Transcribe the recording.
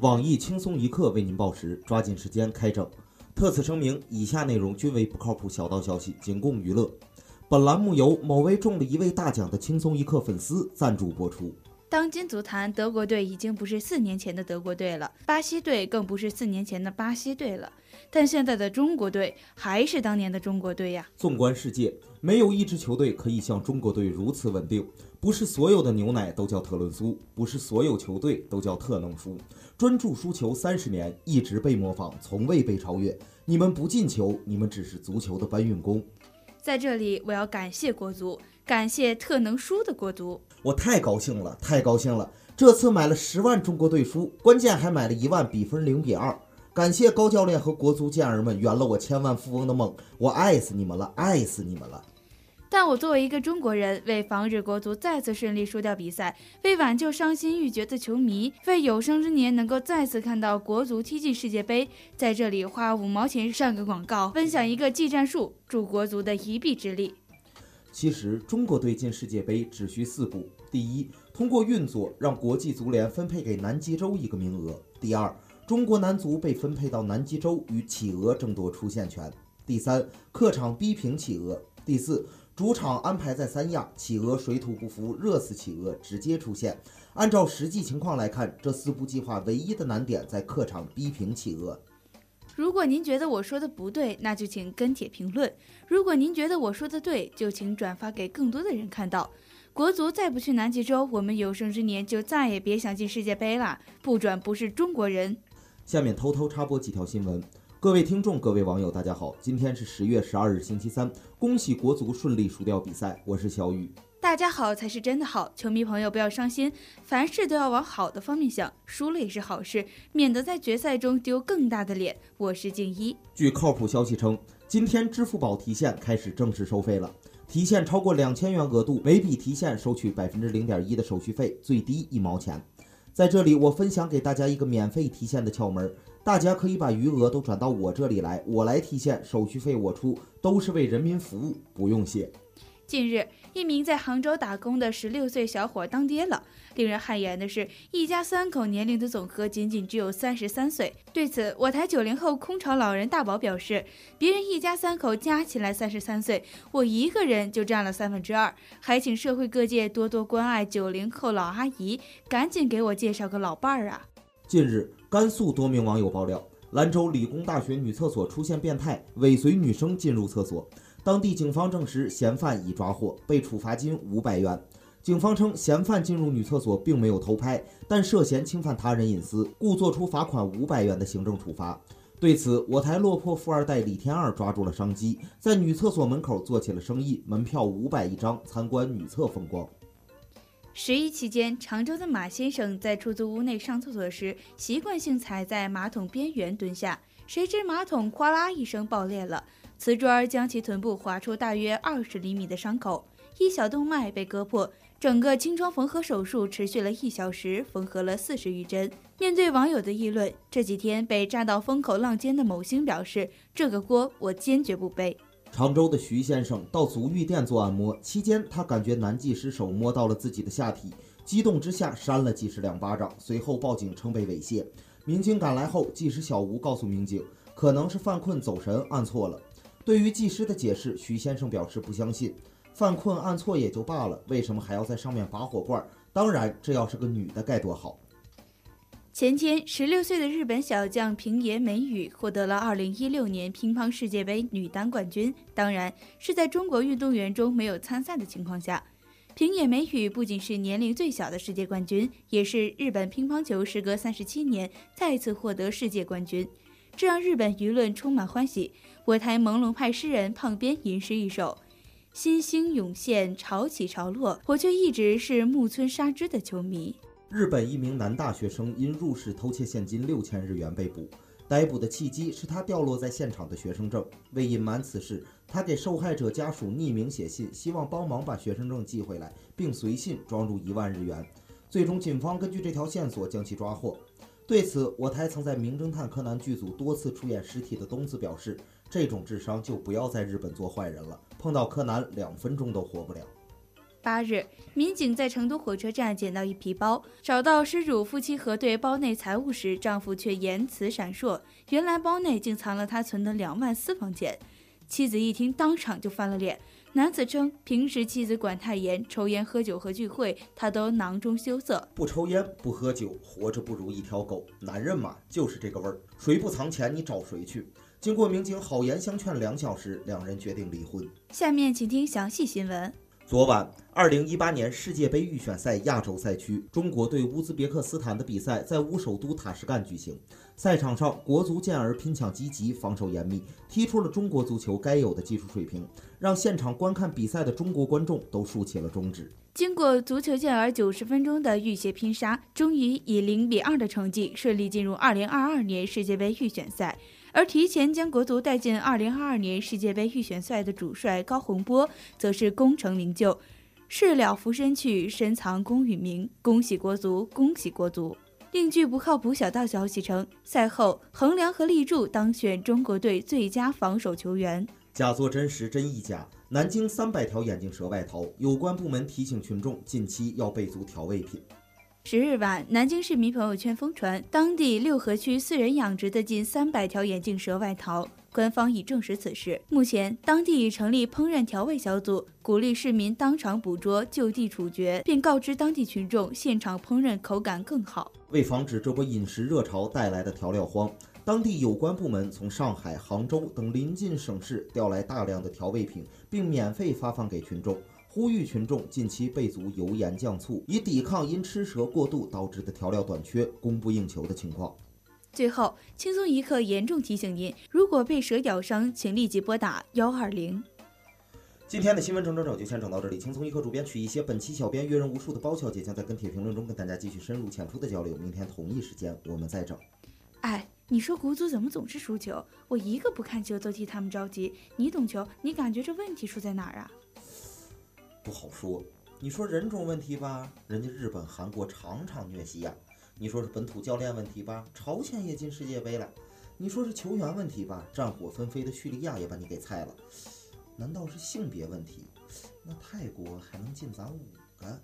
网易轻松一刻为您报时，抓紧时间开整。特此声明，以下内容均为不靠谱小道消息，仅供娱乐。本栏目由某位中了一位大奖的轻松一刻粉丝赞助播出。当今足坛，德国队已经不是四年前的德国队了，巴西队更不是四年前的巴西队了。但现在的中国队还是当年的中国队呀！纵观世界，没有一支球队可以像中国队如此稳定。不是所有的牛奶都叫特仑苏，不是所有球队都叫特能输。专注输球三十年，一直被模仿，从未被超越。你们不进球，你们只是足球的搬运工。在这里，我要感谢国足，感谢特能输的国足。我太高兴了，太高兴了！这次买了十万中国队输，关键还买了一万比分零比二。感谢高教练和国足健儿们圆了我千万富翁的梦，我爱死你们了，爱死你们了！但我作为一个中国人，为防止国足再次顺利输掉比赛，为挽救伤心欲绝的球迷，为有生之年能够再次看到国足踢进世界杯，在这里花五毛钱上个广告，分享一个技战术，助国足的一臂之力。其实，中国队进世界杯只需四步：第一，通过运作让国际足联分配给南极洲一个名额；第二，中国男足被分配到南极洲与企鹅争夺出线权；第三，客场逼平企鹅；第四。主场安排在三亚，企鹅水土不服，热死企鹅，直接出线。按照实际情况来看，这四步计划唯一的难点在客场逼平企鹅。如果您觉得我说的不对，那就请跟帖评论；如果您觉得我说的对，就请转发给更多的人看到。国足再不去南极洲，我们有生之年就再也别想进世界杯了。不转不是中国人。下面偷偷插播几条新闻。各位听众，各位网友，大家好，今天是十月十二日，星期三，恭喜国足顺利输掉比赛，我是小雨。大家好才是真的好，球迷朋友不要伤心，凡事都要往好的方面想，输了也是好事，免得在决赛中丢更大的脸。我是静一。据靠谱消息称，今天支付宝提现开始正式收费了，提现超过两千元额度，每笔提现收取百分之零点一的手续费，最低一毛钱。在这里，我分享给大家一个免费提现的窍门。大家可以把余额都转到我这里来，我来提现，手续费我出，都是为人民服务，不用谢。近日，一名在杭州打工的十六岁小伙当爹了。令人汗颜的是，一家三口年龄的总和仅仅只有三十三岁。对此，我台九零后空巢老人大宝表示：“别人一家三口加起来三十三岁，我一个人就占了三分之二。”还请社会各界多多关爱九零后老阿姨，赶紧给我介绍个老伴儿啊！近日，甘肃多名网友爆料，兰州理工大学女厕所出现变态，尾随女生进入厕所。当地警方证实，嫌犯已抓获，被处罚金五百元。警方称，嫌犯进入女厕所并没有偷拍，但涉嫌侵犯他人隐私，故作出罚款五百元的行政处罚。对此，我台落魄富二代李天二抓住了商机，在女厕所门口做起了生意，门票五百一张，参观女厕风光。十一期间，常州的马先生在出租屋内上厕所时，习惯性踩在马桶边缘蹲下，谁知马桶哗啦一声爆裂了。瓷砖将其臀部划出大约二十厘米的伤口，一小动脉被割破，整个清创缝合手术持续了一小时，缝合了四十余针。面对网友的议论，这几天被炸到风口浪尖的某星表示：“这个锅我坚决不背。”常州的徐先生到足浴店做按摩期间，他感觉男技师手摸到了自己的下体，激动之下扇了技师两巴掌，随后报警称被猥亵。民警赶来后，技师小吴告诉民警，可能是犯困走神按错了。对于技师的解释，徐先生表示不相信，犯困按错也就罢了，为什么还要在上面拔火罐？当然，这要是个女的该多好。前天，十六岁的日本小将平野美宇获得了二零一六年乒乓世界杯女单冠军，当然是在中国运动员中没有参赛的情况下。平野美宇不仅是年龄最小的世界冠军，也是日本乒乓球时隔三十七年再次获得世界冠军。这让日本舆论充满欢喜。我台朦胧派诗人胖边吟诗一首：“新星涌现，潮起潮落。”我却一直是木村沙织的球迷。日本一名男大学生因入室偷窃现金六千日元被捕，逮捕的契机是他掉落在现场的学生证。为隐瞒此事，他给受害者家属匿名写信，希望帮忙把学生证寄回来，并随信装入一万日元。最终，警方根据这条线索将其抓获。对此，我台曾在《名侦探柯南》剧组多次出演尸体的东子表示：“这种智商就不要在日本做坏人了，碰到柯南两分钟都活不了。”八日，民警在成都火车站捡到一皮包，找到失主夫妻核对包内财物时，丈夫却言辞闪烁，原来包内竟藏了他存的两万私房钱。妻子一听，当场就翻了脸。男子称，平时妻子管太严，抽烟、喝酒和聚会，他都囊中羞涩。不抽烟，不喝酒，活着不如一条狗。男人嘛，就是这个味儿。谁不藏钱，你找谁去？经过民警好言相劝两小时，两人决定离婚。下面请听详细新闻。昨晚，二零一八年世界杯预选赛亚洲赛区，中国对乌兹别克斯坦的比赛在乌首都塔什干举行。赛场上，国足健儿拼抢积极，防守严密，踢出了中国足球该有的技术水平，让现场观看比赛的中国观众都竖起了中指。经过足球健儿九十分钟的浴血拼杀，终于以零比二的成绩顺利进入二零二二年世界杯预选赛。而提前将国足带进2022年世界杯预选赛的主帅高洪波，则是功成名就，事了拂身去，深藏功与名。恭喜国足，恭喜国足！另据不靠谱小道消息称，赛后横梁和立柱当选中国队最佳防守球员。假作真实，真亦假。南京三百条眼镜蛇外逃，有关部门提醒群众，近期要备足调味品。十日晚，南京市民朋友圈疯传，当地六合区私人养殖的近三百条眼镜蛇外逃。官方已证实此事。目前，当地已成立烹饪调味小组，鼓励市民当场捕捉、就地处决，并告知当地群众现场烹饪口感更好。为防止这波饮食热潮带来的调料荒，当地有关部门从上海、杭州等邻近省市调来大量的调味品，并免费发放给群众。呼吁群众近期备足油盐酱醋，以抵抗因吃蛇过度导致的调料短缺、供不应求的情况。最后，轻松一刻严重提醒您：如果被蛇咬伤，请立即拨打幺二零。今天的新闻整整整就先整到这里。轻松一刻主编曲一些，本期小编阅人无数的包小姐将在跟帖评论中跟大家继续深入浅出的交流。明天同一时间我们再整。哎，你说国足怎么总是输球？我一个不看球都替他们着急。你懂球，你感觉这问题出在哪儿啊？不好说，你说人种问题吧，人家日本、韩国场场虐西亚；你说是本土教练问题吧，朝鲜也进世界杯了；你说是球员问题吧，战火纷飞的叙利亚也把你给菜了。难道是性别问题？那泰国还能进咱五个？